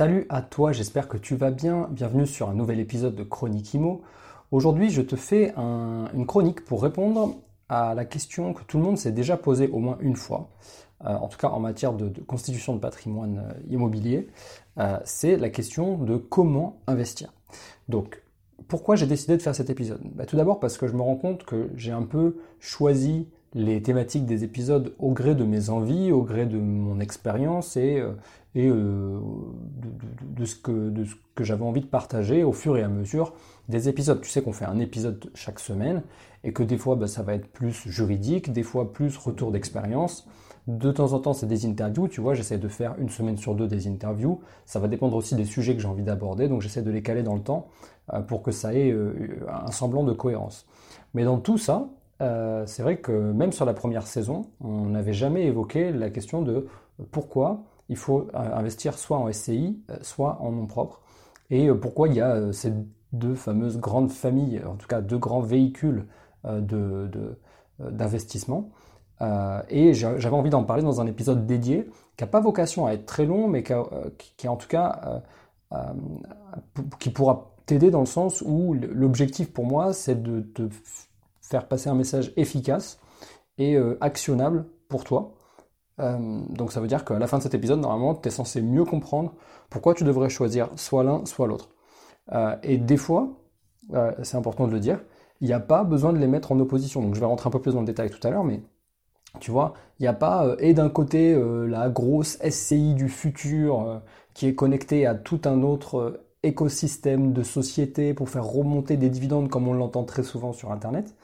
Salut à toi, j'espère que tu vas bien. Bienvenue sur un nouvel épisode de Chronique Imo. Aujourd'hui, je te fais une chronique pour répondre à la question que tout le monde s'est déjà posée au moins une fois, euh, en tout cas en matière de, constitution de patrimoine euh, immobilier, euh, c'est la question de comment investir. Donc, pourquoi j'ai décidé de faire cet épisode? Bah, Tout d'abord parce que je me rends compte que j'ai un peu choisi les thématiques des épisodes au gré de mes envies, au gré de mon expérience et, euh, et euh, de, ce que, de ce que j'avais envie de partager au fur et à mesure des épisodes. Tu sais qu'on fait un épisode chaque semaine et que des fois bah, ça va être plus juridique, des fois plus retour d'expérience. De temps en temps, c'est des interviews, tu vois, j'essaie de faire une semaine sur deux des interviews. Ça va dépendre aussi des sujets que j'ai envie d'aborder, donc j'essaie de les caler dans le temps euh, pour que ça ait un semblant de cohérence. Mais dans tout ça, euh, c'est vrai que même sur la première saison, on n'avait jamais évoqué la question de pourquoi il faut euh, investir soit en SCI, euh, soit en nom propre, et pourquoi il y a ces deux fameuses grandes familles, en tout cas deux grands véhicules d'investissement. et j'avais envie d'en parler dans un épisode dédié, qui n'a pas vocation à être très long, mais qui, qui en tout cas qui pourra t'aider dans le sens où l'objectif pour moi, c'est de te faire passer un message efficace et euh, actionnable pour toi. Euh, donc ça veut dire qu'à la fin de cet épisode, normalement, tu es censé mieux comprendre pourquoi tu devrais choisir soit l'un, soit l'autre. Euh, et des fois, c'est important de le dire, il n'y a pas besoin de les mettre en opposition. Donc je vais rentrer un peu plus dans le détail tout à l'heure, mais tu vois, il n'y a pas, et d'un côté, la grosse SCI du futur qui est connectée à tout un autre écosystème de société pour faire remonter des dividendes comme on l'entend très souvent sur Internet.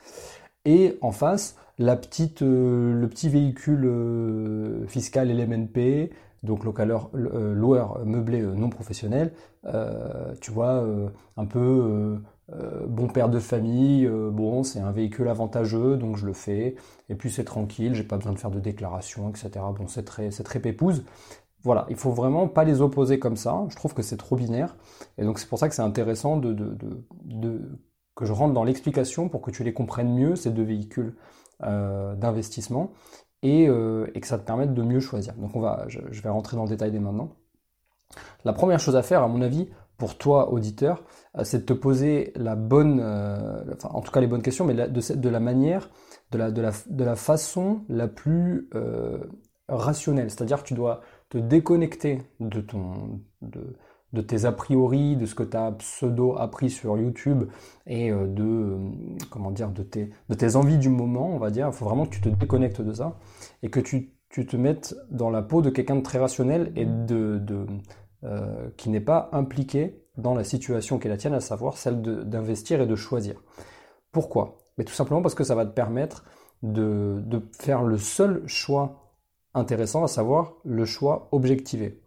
Et en face, la petite, euh, le petit véhicule euh, fiscal LMNP, donc localeur, euh, loueur meublé non professionnel, tu vois, un peu bon père de famille, bon, c'est un véhicule avantageux, donc je le fais, et puis c'est tranquille, j'ai pas besoin de faire de déclaration, etc. Bon, c'est très, c'est très pépouse. Voilà, il faut vraiment pas les opposer comme ça. Je trouve que c'est trop binaire. Et donc c'est pour ça que c'est intéressant que je rentre dans l'explication pour que tu les comprennes mieux, ces deux véhicules euh, d'investissement, euh, et, que ça te permette de mieux choisir. Donc on va, je, vais rentrer dans le détail dès maintenant. La première chose à faire, à mon avis, pour toi, auditeur, euh, c'est de te poser la bonne, enfin, en tout cas les bonnes questions, mais de, la manière, de la façon la plus rationnelle. C'est-à-dire que tu dois te déconnecter de, ton, de, tes a priori, de ce que tu as pseudo appris sur YouTube et euh, de, euh, comment dire, de, tes, de tes envies du moment, on va dire. Il faut vraiment que tu te déconnectes de ça et que tu, te mettes dans la peau de quelqu'un de très rationnel et de, euh, qui n'est pas impliqué dans la situation qui est la tienne, à savoir celle d'investir et de choisir. Pourquoi? Mais tout simplement parce que ça va te permettre de, de faire le seul choix intéressant, à savoir le choix objectivé.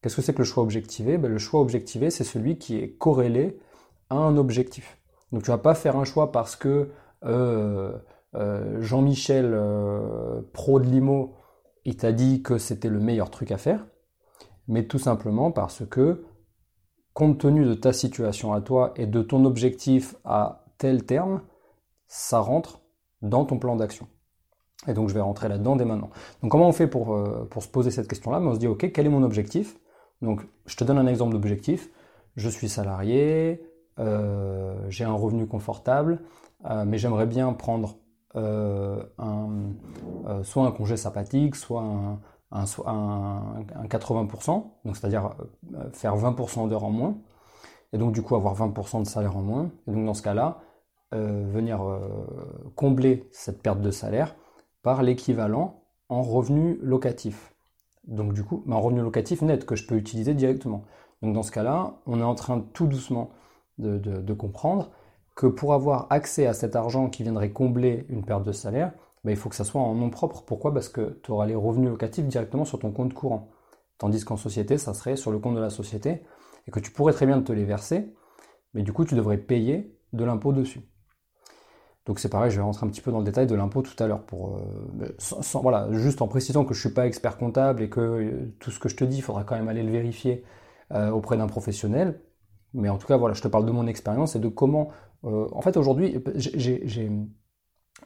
Qu'est-ce que c'est que le choix objectivé? Ben, Le choix objectivé, c'est celui qui est corrélé à un objectif. Donc tu vas pas faire un choix parce que euh, euh, Jean-Michel, euh, pro de limo, il t'a dit que c'était le meilleur truc à faire, mais tout simplement parce que, compte tenu de ta situation à toi et de ton objectif à tel terme, ça rentre dans ton plan d'action. Et donc je vais rentrer là-dedans dès maintenant. Donc comment on fait pour, euh, pour se poser cette question-là? On se dit, ok, quel est mon objectif? Donc je te donne un exemple d'objectif. Je suis salarié, euh, j'ai un revenu confortable, euh, mais j'aimerais bien prendre soit un congé sympathique, soit un, un, un 80%, donc c'est-à-dire faire 20% d'heures en moins, et donc du coup avoir 20% de salaire en moins. Et donc dans ce cas-là, venir combler cette perte de salaire par l'équivalent en revenu locatif. Donc du coup, un revenu locatif net que je peux utiliser directement. Donc dans ce cas-là, on est en train tout doucement de, comprendre que pour avoir accès à cet argent qui viendrait combler une perte de salaire, ben, il faut que ça soit en nom propre. Pourquoi? Parce que tu auras les revenus locatifs directement sur ton compte courant. Tandis qu'en société, ça serait sur le compte de la société et que tu pourrais très bien te les verser, mais du coup tu devrais payer de l'impôt dessus. Donc c'est pareil, je vais rentrer un petit peu dans le détail de l'impôt tout à l'heure pour sans, voilà, juste en précisant que je suis pas expert comptable et que tout ce que je te dis, il faudra quand même aller le vérifier auprès d'un professionnel. Mais en tout cas, voilà, je te parle de mon expérience et de comment. Euh, en fait, aujourd'hui,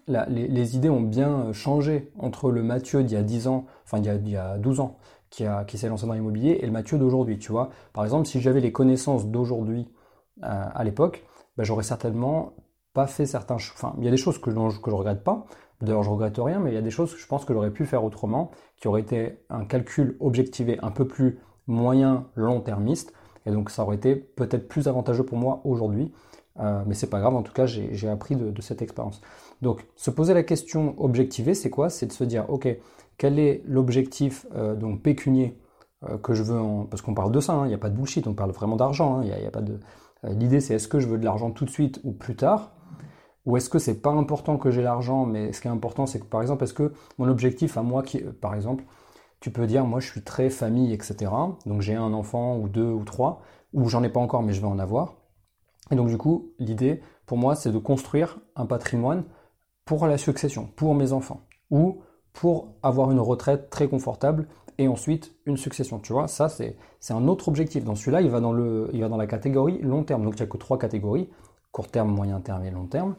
les, idées ont bien changé entre le Mathieu d'il y a 10 ans, enfin il y a, y a 12 ans, qui, a, qui s'est lancé dans l'immobilier, et le Mathieu d'aujourd'hui. Tu vois, par exemple, si j'avais les connaissances d'aujourd'hui euh, à l'époque, ben, j'aurais certainement fait certains. Enfin, il y a des choses que, je regrette pas. D'ailleurs, je regrette rien, mais il y a des choses que je pense que j'aurais pu faire autrement, qui auraient été un calcul objectivé un peu plus moyen long-termiste et donc ça aurait été peut-être plus avantageux pour moi aujourd'hui. Euh, mais c'est pas grave, en tout cas j'ai appris de, cette expérience. Donc se poser la question objectivée, c'est quoi? C'est de se dire, ok, quel est l'objectif euh, donc pécunier euh, que je veux en... Parce qu'on parle de ça, hein, il n'y a pas de bullshit, on parle vraiment d'argent. Hein, de... L'idée c'est est-ce que je veux de l'argent tout de suite ou plus tard? Ou est-ce que c'est pas important que j'ai l'argent, mais ce qui est important, c'est que par exemple, est-ce que mon objectif à moi, qui, par exemple, tu peux dire, moi je suis très famille, etc. Donc j'ai un enfant ou deux ou trois, ou j'en ai pas encore mais je vais en avoir. Et donc du coup, l'idée pour moi c'est de construire un patrimoine pour la succession, pour mes enfants, ou pour avoir une retraite très confortable et ensuite une succession. Tu vois, ça c'est un autre objectif. Dans celui-là, il il va dans la catégorie long terme. Donc il n'y a que trois catégories court terme, moyen terme et long terme.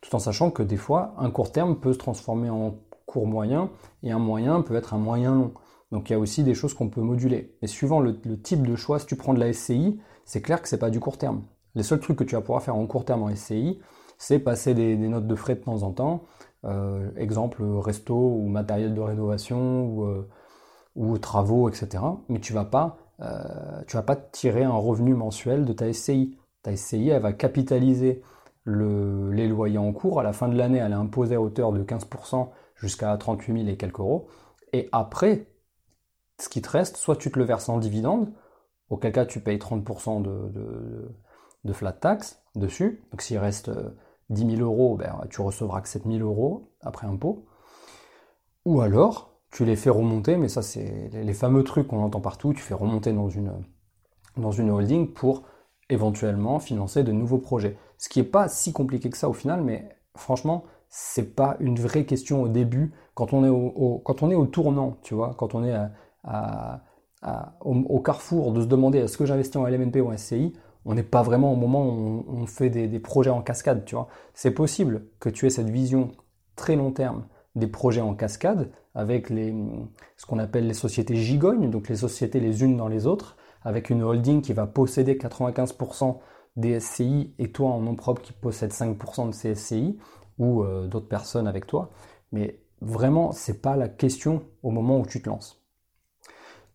Tout en sachant que des fois, un court terme peut se transformer en court moyen et un moyen peut être un moyen long. Donc il y a aussi des choses qu'on peut moduler. Et suivant le, type de choix, si tu prends de la SCI, c'est clair que c'est pas du court terme. Les seuls trucs que tu vas pouvoir faire en court terme en SCI, c'est passer des, notes de frais de temps en temps. Euh, exemple, resto ou matériel de rénovation ou, euh, travaux, etc. Mais tu vas euh, vas pas tirer un revenu mensuel de ta SCI. Ta SCI, elle va capitaliser les loyers en cours. À la fin de l'année, elle est imposée à hauteur de 15% jusqu'à 38 000 et quelques euros. Et après, ce qui te reste, soit tu te le verses en dividende, auquel cas tu payes 30% de, flat tax dessus. Donc s'il reste 10 euh, 000 euros, ben, tu recevras que 7 000 euros après impôt. Ou alors, tu les fais remonter, mais ça c'est les fameux trucs qu'on entend partout, tu fais remonter dans une, dans une holding pour éventuellement financer de nouveaux projets. Ce qui n'est pas si compliqué que ça au final, mais franchement, c'est pas une vraie question au début quand on est au, quand on est au tournant, tu vois, quand on est au, carrefour de se demander est-ce que j'investis en LMNP ou en SCI, on n'est pas vraiment au moment où on, fait des, projets en cascade, tu vois. C'est possible que tu aies cette vision très long terme des projets en cascade avec les, ce qu'on appelle les sociétés gigognes, donc les sociétés les unes dans les autres, avec une holding qui va posséder 95% des SCI et toi en nom propre qui possède 5% de ces SCI ou euh, d'autres personnes avec toi. Mais vraiment, c'est pas la question au moment où tu te lances.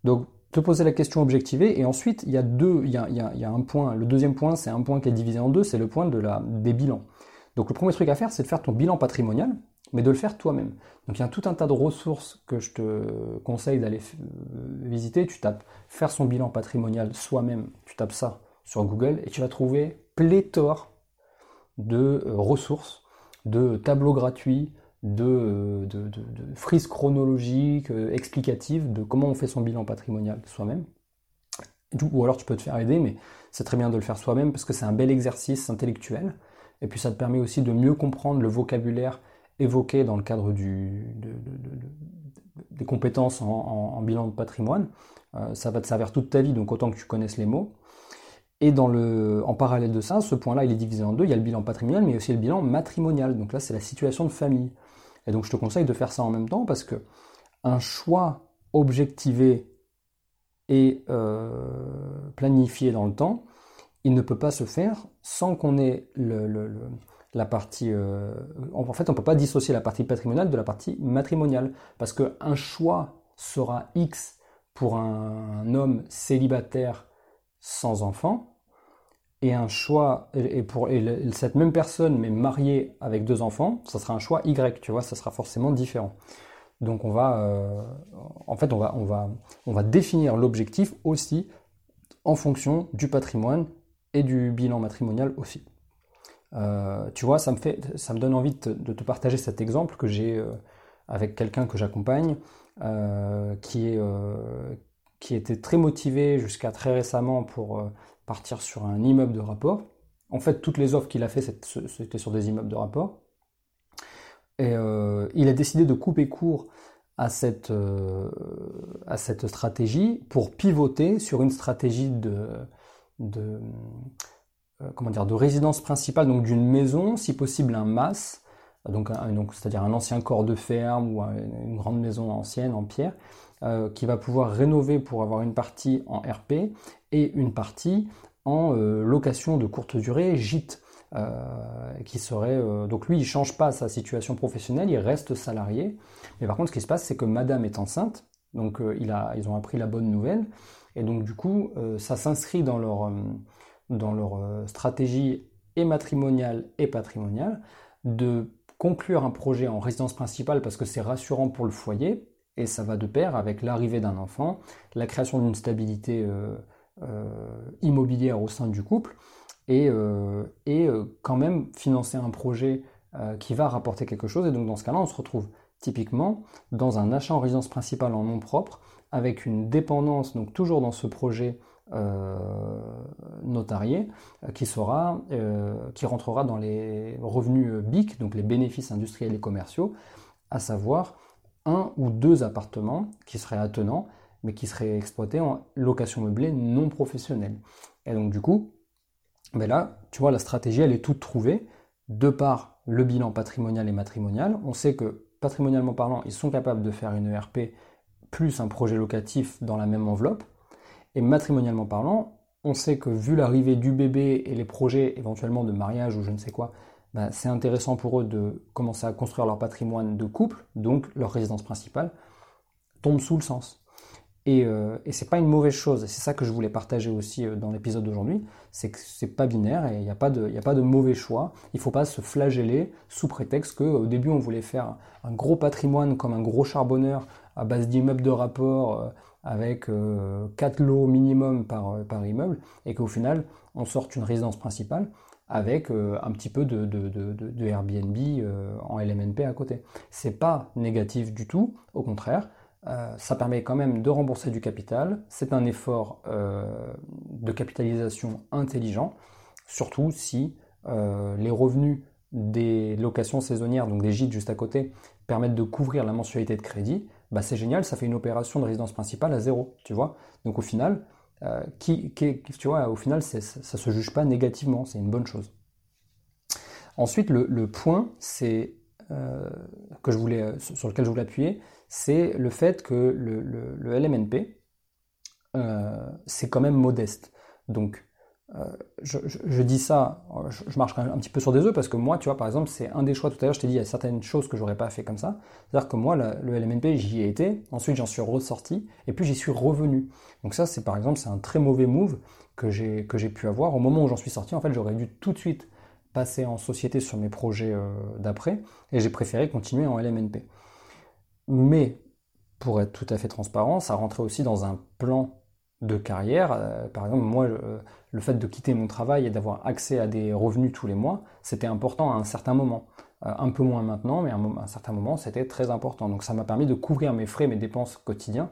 Donc, te poser la question objectivée, et ensuite, il y a deux, il y a, un point, le deuxième point, c'est un point qui est divisé en deux, c'est le point de la, des bilans. Donc, le premier truc à faire, c'est de faire ton bilan patrimonial, mais de le faire toi-même. Donc, il y a tout un tas de ressources que je te conseille d'aller visiter. Tu tapes faire son bilan patrimonial soi-même, tu tapes ça sur Google, et tu vas trouver pléthore de euh, ressources, de tableaux gratuits, de, de, de, frises chronologiques, euh, explicatives de comment on fait son bilan patrimonial soi-même. Ou alors tu peux te faire aider, mais c'est très bien de le faire soi-même parce que c'est un bel exercice intellectuel. Et puis ça te permet aussi de mieux comprendre le vocabulaire évoqué dans le cadre du, des compétences en, bilan de patrimoine. Euh, ça va te servir toute ta vie, donc autant que tu connaisses les mots. Et en parallèle de ça, ce point-là, il est divisé en deux. Il y a le bilan patrimonial, mais aussi le bilan matrimonial. Donc là, c'est la situation de famille. Et donc je te conseille de faire ça en même temps parce que un choix objectivé et euh, planifié dans le temps, il ne peut pas se faire sans qu'on ait le, la partie... Euh, en fait, on ne peut pas dissocier la partie patrimoniale de la partie matrimoniale. Parce qu'un choix sera X pour un homme célibataire sans enfant, et un choix, et pour cette même personne, mais mariée avec deux enfants, ça sera un choix Y, tu vois, ça sera forcément différent. Donc on va, euh, en fait, on va, on va, on va définir l'objectif aussi en fonction du patrimoine et du bilan matrimonial aussi. Euh, tu vois, ça me fait, ça me donne envie de te, partager cet exemple que j'ai euh, avec quelqu'un que j'accompagne, qui est, qui était très motivé jusqu'à très récemment pour partir sur un immeuble de rapport. En fait, toutes les offres qu'il a fait, c'était sur des immeubles de rapport. Et euh, il a décidé de couper court à cette, à cette stratégie pour pivoter sur une stratégie de, de, comment dire, de résidence principale, donc d'une maison, si possible un mas, donc, donc c'est-à-dire un ancien corps de ferme ou une grande maison ancienne en pierre, euh, qui va pouvoir rénover pour avoir une partie en RP et une partie en euh, location de courte durée, gîte. Euh, qui serait donc lui il change pas sa situation professionnelle, il reste salarié. Mais par contre ce qui se passe c'est que Madame est enceinte, donc il a, ils ont appris la bonne nouvelle et donc du coup ça s'inscrit dans leur dans leur stratégie et matrimoniale et patrimoniale de conclure un projet en résidence principale parce que c'est rassurant pour le foyer et ça va de pair avec l'arrivée d'un enfant, la création d'une stabilité euh, euh, immobilière au sein du couple, et, euh, et quand même financer un projet qui va rapporter quelque chose. Et donc dans ce cas-là, on se retrouve typiquement dans un achat en résidence principale en nom propre, avec une dépendance, donc toujours dans ce projet notarié, qui sera, qui rentrera dans les revenus BIC, donc les bénéfices industriels et commerciaux, à savoir un ou deux appartements qui seraient attenants, mais qui seraient exploités en location meublée non professionnelle. Et donc du coup, ben là, tu vois, la stratégie, elle est toute trouvée, de par le bilan patrimonial et matrimonial. On sait que, patrimonialement parlant, ils sont capables de faire une ERP plus un projet locatif dans la même enveloppe. Et matrimonialement parlant, on sait que vu l'arrivée du bébé et les projets éventuellement de mariage ou je ne sais quoi, bah, c'est intéressant pour eux de commencer à construire leur patrimoine de couple, donc leur résidence principale, tombe sous le sens. Et, euh, et c'est pas une mauvaise chose, c'est ça que je voulais partager aussi euh, dans l'épisode d'aujourd'hui, c'est que c'est pas binaire et il n'y a, pas de, mauvais choix. Il faut pas se flageller sous prétexte qu'au début on voulait faire un gros patrimoine comme un gros charbonneur à base d'immeubles de rapport euh, avec 4 lots minimum par, par immeuble et qu'au final on sorte une résidence principale avec euh, un petit peu de, Airbnb euh, en LMNP à côté. C'est pas négatif du tout, au contraire, euh, ça permet quand même de rembourser du capital. C'est un effort de capitalisation intelligent, surtout si les revenus des locations saisonnières, donc des gîtes juste à côté, permettent de couvrir la mensualité de crédit. Bah c'est génial, ça fait une opération de résidence principale à zéro, tu vois. Donc au final, euh, qui, tu vois, au final, ça ne se juge pas négativement, c'est une bonne chose. Ensuite, le, point euh, que je voulais, sur lequel je voulais appuyer, c'est le fait que le, le LMNP, euh, c'est quand même modeste. Donc, euh, je, dis ça, je, marche un, petit peu sur des œufs parce que moi, tu vois, par exemple, c'est un des choix. Tout à l'heure, je t'ai dit, il y a certaines choses que j'aurais pas fait comme ça. C'est-à-dire que moi, le LMNP, j'y ai été, ensuite j'en suis ressorti, et puis j'y suis revenu. Donc ça, c'est par exemple, c'est un très mauvais move que j'ai pu avoir. Au moment où j'en suis sorti, en fait, j'aurais dû tout de suite passer en société sur mes projets euh, d'après, et j'ai préféré continuer en LMNP. Mais pour être tout à fait transparent, ça rentrait aussi dans un plan de carrière. Euh, par exemple, moi, le fait de quitter mon travail et d'avoir accès à des revenus tous les mois, c'était important à un certain moment. Euh, un peu moins maintenant, mais à un, certain moment, c'était très important. Donc ça m'a permis de couvrir mes frais, mes dépenses quotidiens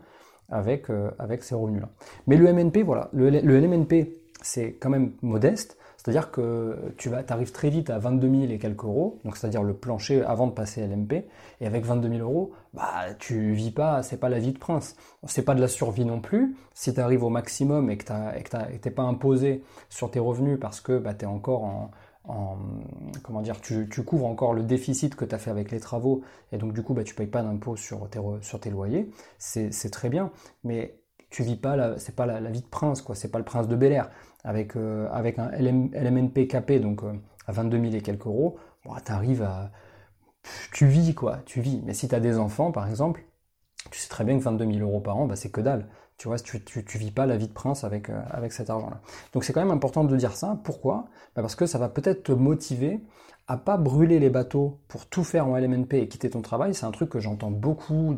avec, euh, ces revenus-là. Mais le MNP, voilà, le, le c'est quand même modeste. C'est-à-dire que tu arrives très vite à 22 000 et quelques euros, c'est-à-dire le plancher avant de passer à l'MP, et avec 22 000 euros, bah tu vis pas, c'est pas la vie de prince, c'est pas de la survie non plus. Si tu arrives au maximum et que tu n'es pas imposé sur tes revenus parce que bah, tu encore en, comment dire, tu, couvres encore le déficit que tu as fait avec les travaux, et donc du coup bah, tu payes pas d'impôt sur tes, sur tes loyers, c'est très bien, mais tu vis pas, c'est pas la, vie de prince, quoi, c'est pas le prince de Bel Air avec, euh, avec un LMNP capé, donc euh, à 22 000 et quelques euros, tu arrives à... Tu vis, quoi, tu vis. Mais si tu as des enfants, par exemple, tu sais très bien que 22 000 euros par an, bah, c'est que dalle. Tu vois, tu, tu, vis pas la vie de prince avec, euh, avec cet argent-là. Donc c'est quand même important de dire ça. Pourquoi? Bah, Parce que ça va peut-être te motiver à pas brûler les bateaux pour tout faire en LMNP et quitter ton travail. C'est un truc que j'entends beaucoup.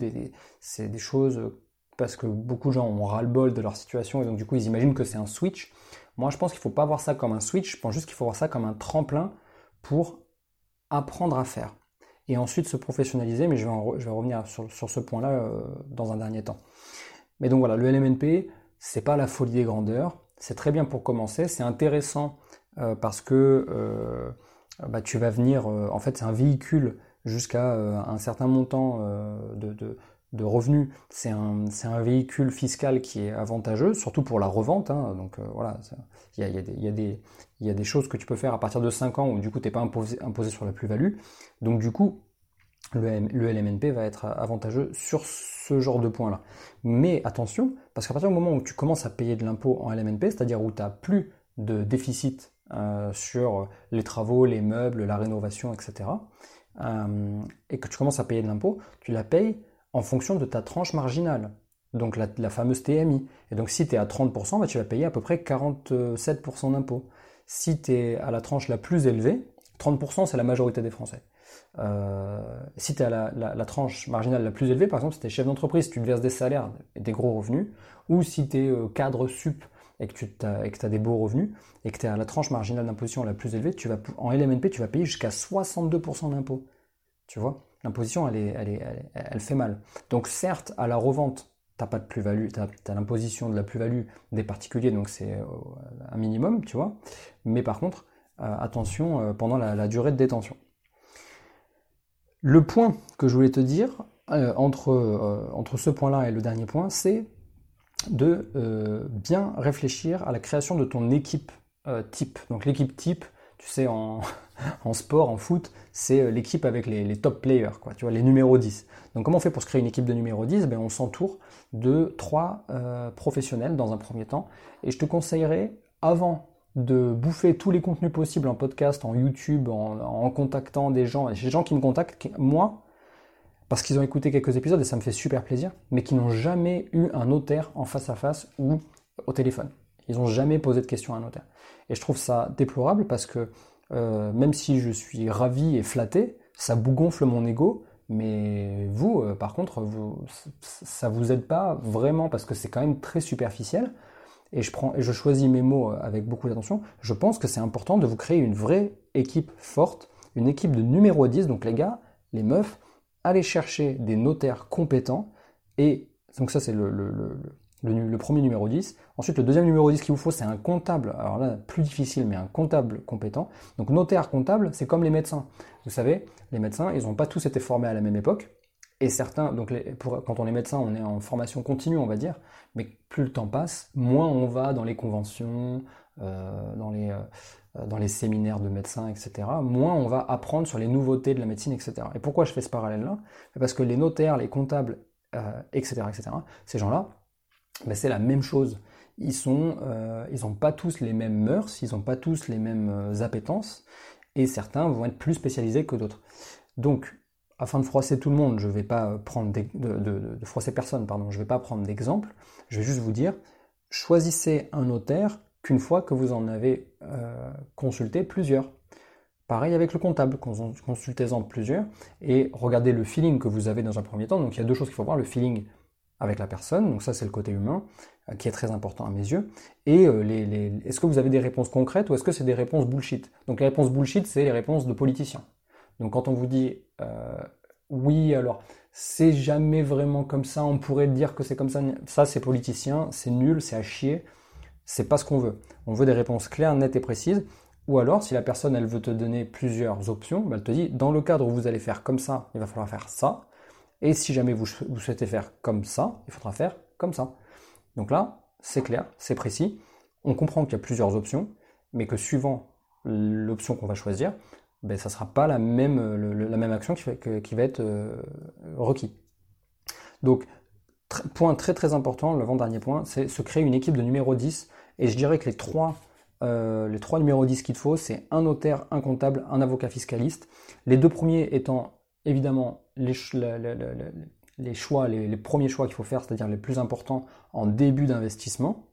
c'est des choses parce que beaucoup de gens ont ras-le-bol de leur situation et donc du coup ils imaginent que c'est un switch. Moi, je pense qu'il ne faut pas voir ça comme un switch, je pense juste qu'il faut voir ça comme un tremplin pour apprendre à faire. Et ensuite se professionnaliser, mais je vais, revenir sur, ce point-là euh, dans un dernier temps. Mais donc voilà, le LMNP, c'est pas la folie des grandeurs, c'est très bien pour commencer, c'est intéressant parce que bah, tu vas venir, en fait c'est un véhicule jusqu'à un certain montant de revenus, c'est un, un, véhicule fiscal qui est avantageux, surtout pour la revente. Hein, donc euh, voilà, il y a, y, a y, a, des choses que tu peux faire à partir de 5 ans où du coup tu n'es pas imposé, imposé, sur la plus-value. Donc du coup, le, le, LMNP va être avantageux sur ce genre de points-là. Mais attention, parce qu'à partir du moment où tu commences à payer de l'impôt en LMNP, c'est-à-dire où tu n'as plus de déficit euh, sur les travaux, les meubles, la rénovation, etc., euh, et que tu commences à payer de l'impôt, tu la payes en fonction de ta tranche marginale, donc la, fameuse TMI. Et donc si tu es à 30%, bah, tu vas payer à peu près 47% d'impôts. Si tu es à la tranche la plus élevée, 30% c'est la majorité des Français. Euh, si tu es à la, tranche marginale la plus élevée, par exemple si tu es chef d'entreprise, tu te verses des salaires et des gros revenus, ou si tu es euh, cadre sup et que tu as, des beaux revenus, et que tu es à la tranche marginale d'imposition la plus élevée, tu vas, en LMNP, tu vas payer jusqu'à 62% d'impôts. Tu vois? L'imposition, elle, est, elle, est, elle, fait mal. Donc certes, à la revente, tu n'as pas de plus-value, tu as, l'imposition de la plus-value des particuliers, donc c'est euh, un minimum, tu vois. Mais par contre, euh, attention euh, pendant la, durée de détention. Le point que je voulais te dire entre, entre ce point-là et le dernier point, c'est de bien réfléchir à la création de ton équipe type. Donc l'équipe type, tu sais, en, sport, en foot, c'est euh, l'équipe avec les, top players, quoi, tu vois, les numéros 10. Donc comment on fait pour se créer une équipe de numéro 10 ben, On s'entoure de trois euh, professionnels dans un premier temps. Et je te conseillerais, avant de bouffer tous les contenus possibles en podcast, en YouTube, en, contactant des gens, et des gens qui me contactent, moi, parce qu'ils ont écouté quelques épisodes et ça me fait super plaisir, mais qui n'ont jamais eu un notaire en face à face ou au téléphone. Ils n'ont jamais posé de questions à un notaire. Et je trouve ça déplorable parce que euh, même si je suis ravi et flatté, ça bougonfle mon ego. Mais vous, euh, par contre, vous, ça vous aide pas vraiment parce que c'est quand même très superficiel. Et je, prends, choisis mes mots euh, avec beaucoup d'attention. Je pense que c'est important de vous créer une vraie équipe forte, une équipe de numéro 10. Donc les gars, les meufs, allez chercher des notaires compétents. Et donc ça, c'est le, premier numéro 10. Ensuite, le deuxième numéro 10 qu'il vous faut, c'est un comptable. Alors là, plus difficile, mais un comptable compétent. Donc notaire comptable, c'est comme les médecins. Vous savez, les médecins, ils n'ont pas tous été formés à la même époque. Et certains, donc quand on est médecin, on est en formation continue, on va dire. Mais plus le temps passe, moins on va dans les conventions, euh, dans, les, euh, dans les séminaires de médecins, etc. Moins on va apprendre sur les nouveautés de la médecine, etc. Et pourquoi je fais ce parallèle-là? Parce que les notaires, les comptables, etc., euh, etc., ces gens-là, ben, c'est la même chose. Ils sont, euh, n'ont pas tous les mêmes mœurs, ils n'ont pas tous les mêmes euh, appétences, et certains vont être plus spécialisés que d'autres. Donc, afin de froisser tout le monde, je ne vais pas prendre de, froisser personne, pardon, je vais pas prendre d'exemple. Je vais juste vous dire, choisissez un notaire qu'une fois que vous en avez euh, consulté plusieurs. Pareil avec le comptable, consultez-en plusieurs et regardez le feeling que vous avez dans un premier temps. Donc il y a deux choses qu'il faut voir, le feeling avec la personne, donc ça c'est le côté humain euh, qui est très important à mes yeux. Et euh, les, est-ce que vous avez des réponses concrètes ou est-ce que c'est des réponses bullshit? Donc les réponses bullshit, c'est les réponses de politiciens. Donc quand on vous dit euh, oui, alors c'est jamais vraiment comme ça, on pourrait dire que c'est comme ça, ça c'est politicien, c'est nul, c'est à chier, c'est pas ce qu'on veut. On veut des réponses claires, nettes et précises. Ou alors, si la personne elle veut te donner plusieurs options, bah, elle te dit dans le cadre où vous allez faire comme ça, il va falloir faire ça. Et si jamais vous, souhaitez faire comme ça, il faudra faire comme ça. Donc là, c'est clair, c'est précis. On comprend qu'il y a plusieurs options, mais que suivant l'option qu'on va choisir, ben, ça ne sera pas la même, la même action qui, va être euh, requis. Donc, point très très important, l'avant-dernier point, c'est se créer une équipe de numéro 10. Et je dirais que les trois, euh, les trois numéros 10 qu'il faut, c'est un notaire, un comptable, un avocat fiscaliste. Les deux premiers étant évidemment les, choix, les, premiers choix qu'il faut faire, c'est-à-dire les plus importants en début d'investissement.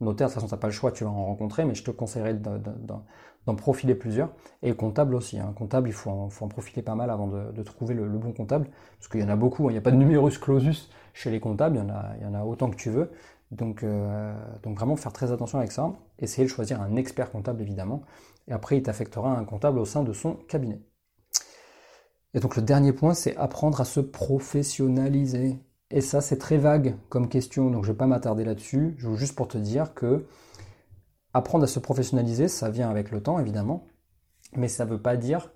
Notaire, de toute façon, tu n'as pas le choix, tu vas en rencontrer, mais je te conseillerais d'en profiler plusieurs. Et comptable aussi. Hein. Comptable, il faut en, faut en, profiler pas mal avant de, trouver le, bon comptable, parce qu'il y en a beaucoup. Hein. Il n'y a pas de numerus clausus chez les comptables, il y en a, il y en a autant que tu veux. Donc, euh, donc vraiment faire très attention avec ça. Essayez de choisir un expert comptable, évidemment. Et après, il t'affectera un comptable au sein de son cabinet. Et donc le dernier point, c'est apprendre à se professionnaliser. Et ça, c'est très vague comme question, donc je ne vais pas m'attarder là-dessus. Je veux juste pour te dire que, apprendre à se professionnaliser, ça vient avec le temps, évidemment, mais ça ne veut pas dire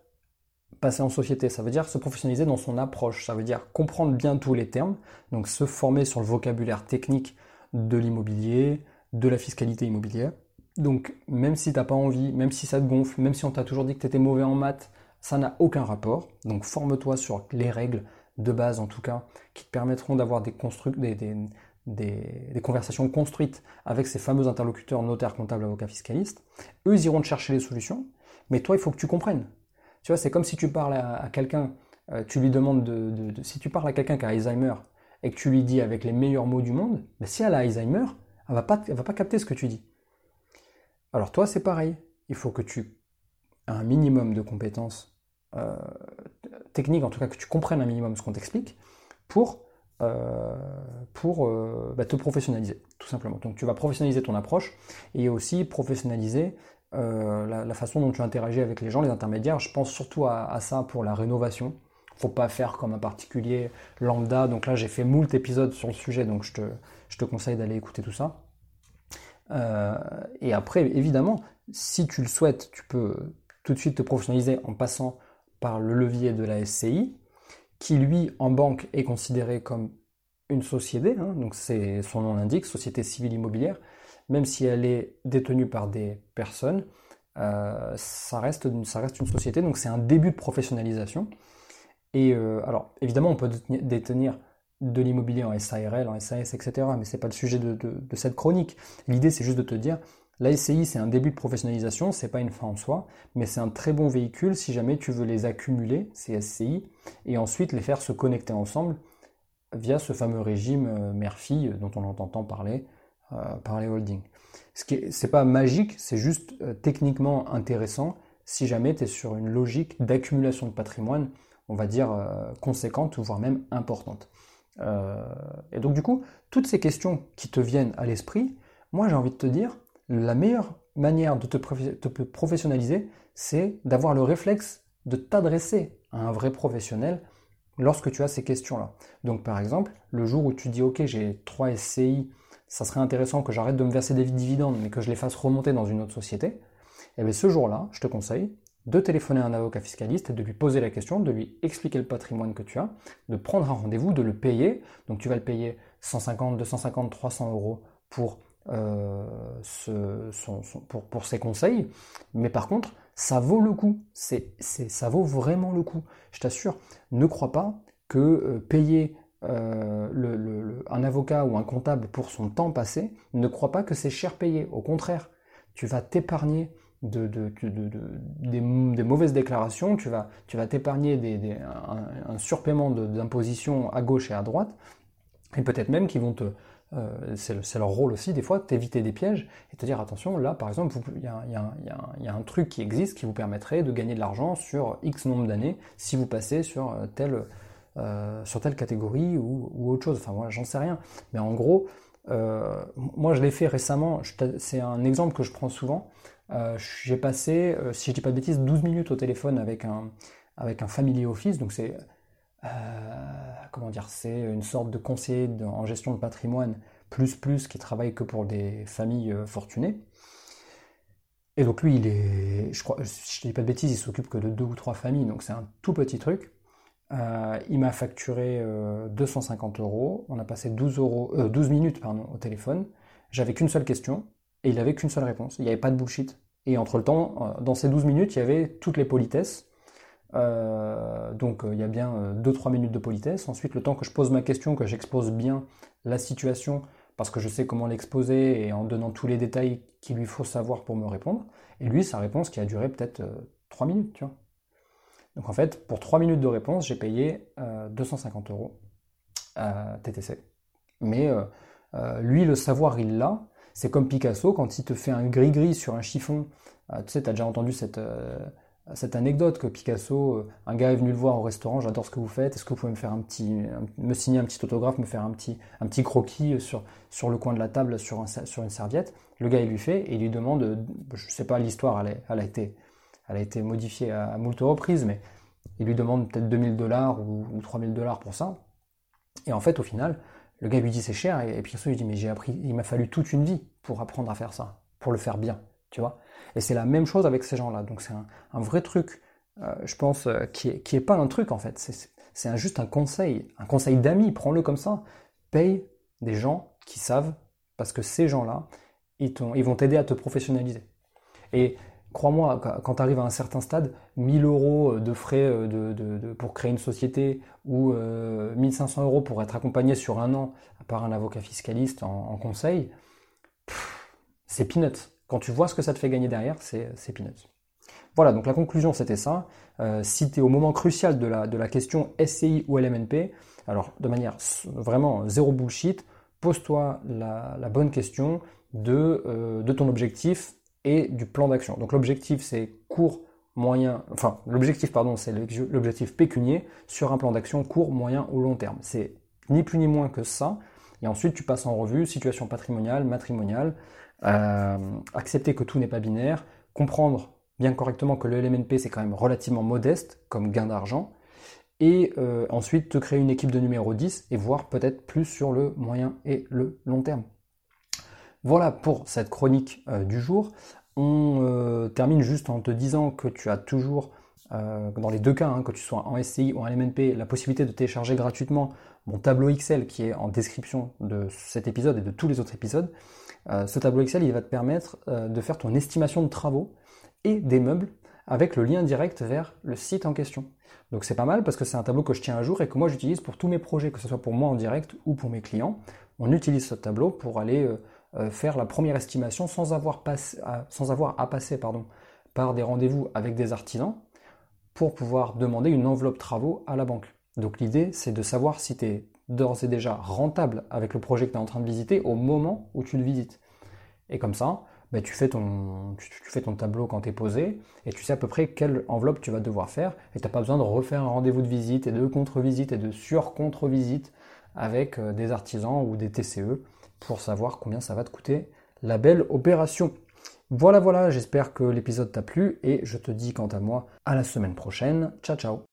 passer en société, ça veut dire se professionnaliser dans son approche, ça veut dire comprendre bien tous les termes, donc se former sur le vocabulaire technique de l'immobilier, de la fiscalité immobilière. Donc même si tu n'as pas envie, même si ça te gonfle, même si on t'a toujours dit que tu étais mauvais en maths, ça n'a aucun rapport. Donc forme-toi sur les règles de base en tout cas, qui te permettront d'avoir des, conversations construites avec ces fameux interlocuteurs notaires, comptables, avocats, fiscalistes. Eux, ils iront te chercher les solutions, mais toi, il faut que tu comprennes. Tu vois, c'est comme si tu parles à, quelqu'un, euh, tu lui demandes de, Si tu parles à quelqu'un qui a Alzheimer et que tu lui dis avec les meilleurs mots du monde, ben, si elle a Alzheimer, elle va pas, va pas capter ce que tu dis. Alors toi, c'est pareil. Il faut que tu un minimum de compétences euh, techniques, en tout cas que tu comprennes un minimum ce qu'on t'explique, pour euh, pour euh, bah, te professionnaliser, tout simplement. Donc tu vas professionnaliser ton approche et aussi professionnaliser la, façon dont tu interagis avec les gens, les intermédiaires. Je pense surtout à, ça pour la rénovation. Faut pas faire comme un particulier lambda. Donc là, j'ai fait moult épisodes sur le sujet, donc je te, je te conseille d'aller écouter tout ça. et après, évidemment, si tu le souhaites, tu peux tout de suite te professionnaliser en passant par le levier de la SCI qui lui en banque est considéré comme une société, hein, donc c'est son nom l'indique, société civile immobilière, même si elle est détenue par des personnes, euh, ça, reste, ça reste une société, donc c'est un début de professionnalisation. Et euh, alors évidemment on peut détenir de l'immobilier en SARL, en SAS, etc. Mais c'est pas le sujet de cette chronique. L'idée c'est juste de te dire, la SCI, c'est un début de professionnalisation, c'est pas une fin en soi, mais c'est un très bon véhicule si jamais tu veux les accumuler, ces SCI, et ensuite les faire se connecter ensemble via ce fameux régime euh, mère-fille dont on entend parler euh, par les holdings. Ce qui c'est pas magique, c'est juste euh, techniquement intéressant si jamais tu es sur une logique d'accumulation de patrimoine, on va dire conséquente, voire même importante. et donc du coup, toutes ces questions qui te viennent à l'esprit, moi j'ai envie de te dire, la meilleure manière de te, professionnaliser, c'est d'avoir le réflexe de t'adresser à un vrai professionnel lorsque tu as ces questions-là. Donc par exemple, le jour où tu dis ok j'ai 3 SCI, ça serait intéressant que j'arrête de me verser des dividendes mais que je les fasse remonter dans une autre société, et eh bien ce jour-là, je te conseille de téléphoner à un avocat fiscaliste et de lui poser la question, de lui expliquer le patrimoine que tu as, de prendre un rendez-vous, de le payer. Donc tu vas le payer 150, 250, 300 euros pour euh, pour, ses conseils, mais par contre, ça vaut le coup. Ça vaut vraiment le coup. Je t'assure, ne crois pas que euh, payer euh, un avocat ou un comptable pour son temps passé, ne crois pas que c'est cher payé. Au contraire, tu vas t'épargner de, des, mauvaises déclarations, tu vas, t'épargner un, un, surpaiement d'imposition à gauche et à droite, et peut-être même qu'ils vont te, c'est leur rôle aussi des fois d'éviter des pièges et te dire attention là par exemple il y, a un truc qui existe qui vous permettrait de gagner de l'argent sur X nombre d'années si vous passez sur euh, telle, euh, sur telle catégorie ou, autre chose. Enfin moi j'en sais rien. Mais en gros, moi je l'ai fait récemment, c'est un exemple que je prends souvent. J'ai passé, si je dis pas de bêtises, 12 minutes au téléphone avec un, avec un family office, donc c'est euh, comment dire, c'est une sorte de conseiller en gestion de patrimoine plus plus qui travaille que pour des familles euh, fortunées. Et donc lui, il est, je crois, je dis pas de bêtises, il s'occupe que de deux ou trois familles, donc c'est un tout petit truc. Euh, il m'a facturé 250 euros. On a passé 12, euros, 12 minutes pardon, au téléphone. J'avais qu'une seule question et il avait qu'une seule réponse. Il n'y avait pas de bullshit. Et entre le temps, dans ces 12 minutes, il y avait toutes les politesses. Euh, donc euh, il y a bien 2-3 euh, minutes de politesse. Ensuite, le temps que je pose ma question, que j'expose bien la situation, parce que je sais comment l'exposer et en donnant tous les détails qu'il lui faut savoir pour me répondre. Et lui, sa réponse qui a duré peut-être 3 minutes, tu vois. Donc en fait, pour 3 minutes de réponse, j'ai payé 250 euros TTC. Mais lui, le savoir, il l'a. C'est comme Picasso, quand il te fait un gris-gris sur un chiffon. tu sais, tu as déjà entendu cette cette anecdote que Picasso, euh, un gars est venu le voir au restaurant, j'adore ce que vous faites, est-ce que vous pouvez me faire un petit, me signer un petit autographe, me faire un petit, un petit croquis sur, sur le coin de la table, sur, un, sur une serviette? Le gars il lui fait et il lui demande, euh, je sais pas l'histoire, elle, a été, elle a été modifiée à, à moult reprises, mais il lui demande peut-être 2000 dollars ou, 3000 dollars pour ça. Et en fait, au final, le gars lui dit c'est cher et, Picasso lui dit mais j'ai appris, il m'a fallu toute une vie pour apprendre à faire ça. pour le faire bien, tu vois. Et c'est la même chose avec ces gens-là. Donc c'est un, vrai truc, euh, je pense, euh, qui est, qui est pas un truc en fait. C'est juste un conseil, un conseil d'amis, prends-le comme ça. Paye des gens qui savent, parce que ces gens-là, ils, ils vont t'aider à te professionnaliser. Et crois-moi, quand tu arrives à un certain stade, 1000 euros de frais euh, de, pour créer une société ou 1500 euros pour être accompagné sur un an par un avocat fiscaliste en, conseil, c'est peanuts. Quand tu vois ce que ça te fait gagner derrière, c'est peanuts. Voilà, donc la conclusion c'était ça. Euh, si tu es au moment crucial de la, de la question SCI ou LMNP, alors de manière vraiment zéro bullshit, pose-toi la, bonne question de, euh, de ton objectif et du plan d'action. Donc l'objectif c'est court, moyen, enfin l'objectif pardon c'est l'objectif pécunier sur un plan d'action court, moyen ou long terme. C'est ni plus ni moins que ça. Et ensuite tu passes en revue situation patrimoniale, matrimoniale, euh, accepter que tout n'est pas binaire, comprendre bien correctement que le LMNP c'est quand même relativement modeste comme gain d'argent, et euh, ensuite te créer une équipe de numéro 10 et voir peut-être plus sur le moyen et le long terme. Voilà pour cette chronique euh, du jour. On termine juste en te disant que tu as toujours, dans les deux cas, hein, que tu sois en SCI ou en LMNP, la possibilité de télécharger gratuitement mon tableau Excel qui est en description de cet épisode et de tous les autres épisodes. Euh, ce tableau Excel, il va te permettre euh, de faire ton estimation de travaux et des meubles avec le lien direct vers le site en question. Donc c'est pas mal parce que c'est un tableau que je tiens à jour et que moi j'utilise pour tous mes projets, que ce soit pour moi en direct ou pour mes clients. On utilise ce tableau pour aller euh, faire la première estimation sans avoir, à passer par des rendez-vous avec des artisans pour pouvoir demander une enveloppe travaux à la banque. Donc l'idée c'est de savoir si tu es d'ores et déjà rentable avec le projet que tu es en train de visiter au moment où tu le visites. Et comme ça, ben, tu, fais ton, tu, fais ton tableau quand tu es posé et tu sais à peu près quelle enveloppe tu vas devoir faire et tu n'as pas besoin de refaire un rendez-vous de visite et de contre-visite et de sur-contre-visite avec euh, des artisans ou des TCE pour savoir combien ça va te coûter la belle opération. Voilà, voilà, j'espère que l'épisode t'a plu et je te dis quant à moi à la semaine prochaine. Ciao, ciao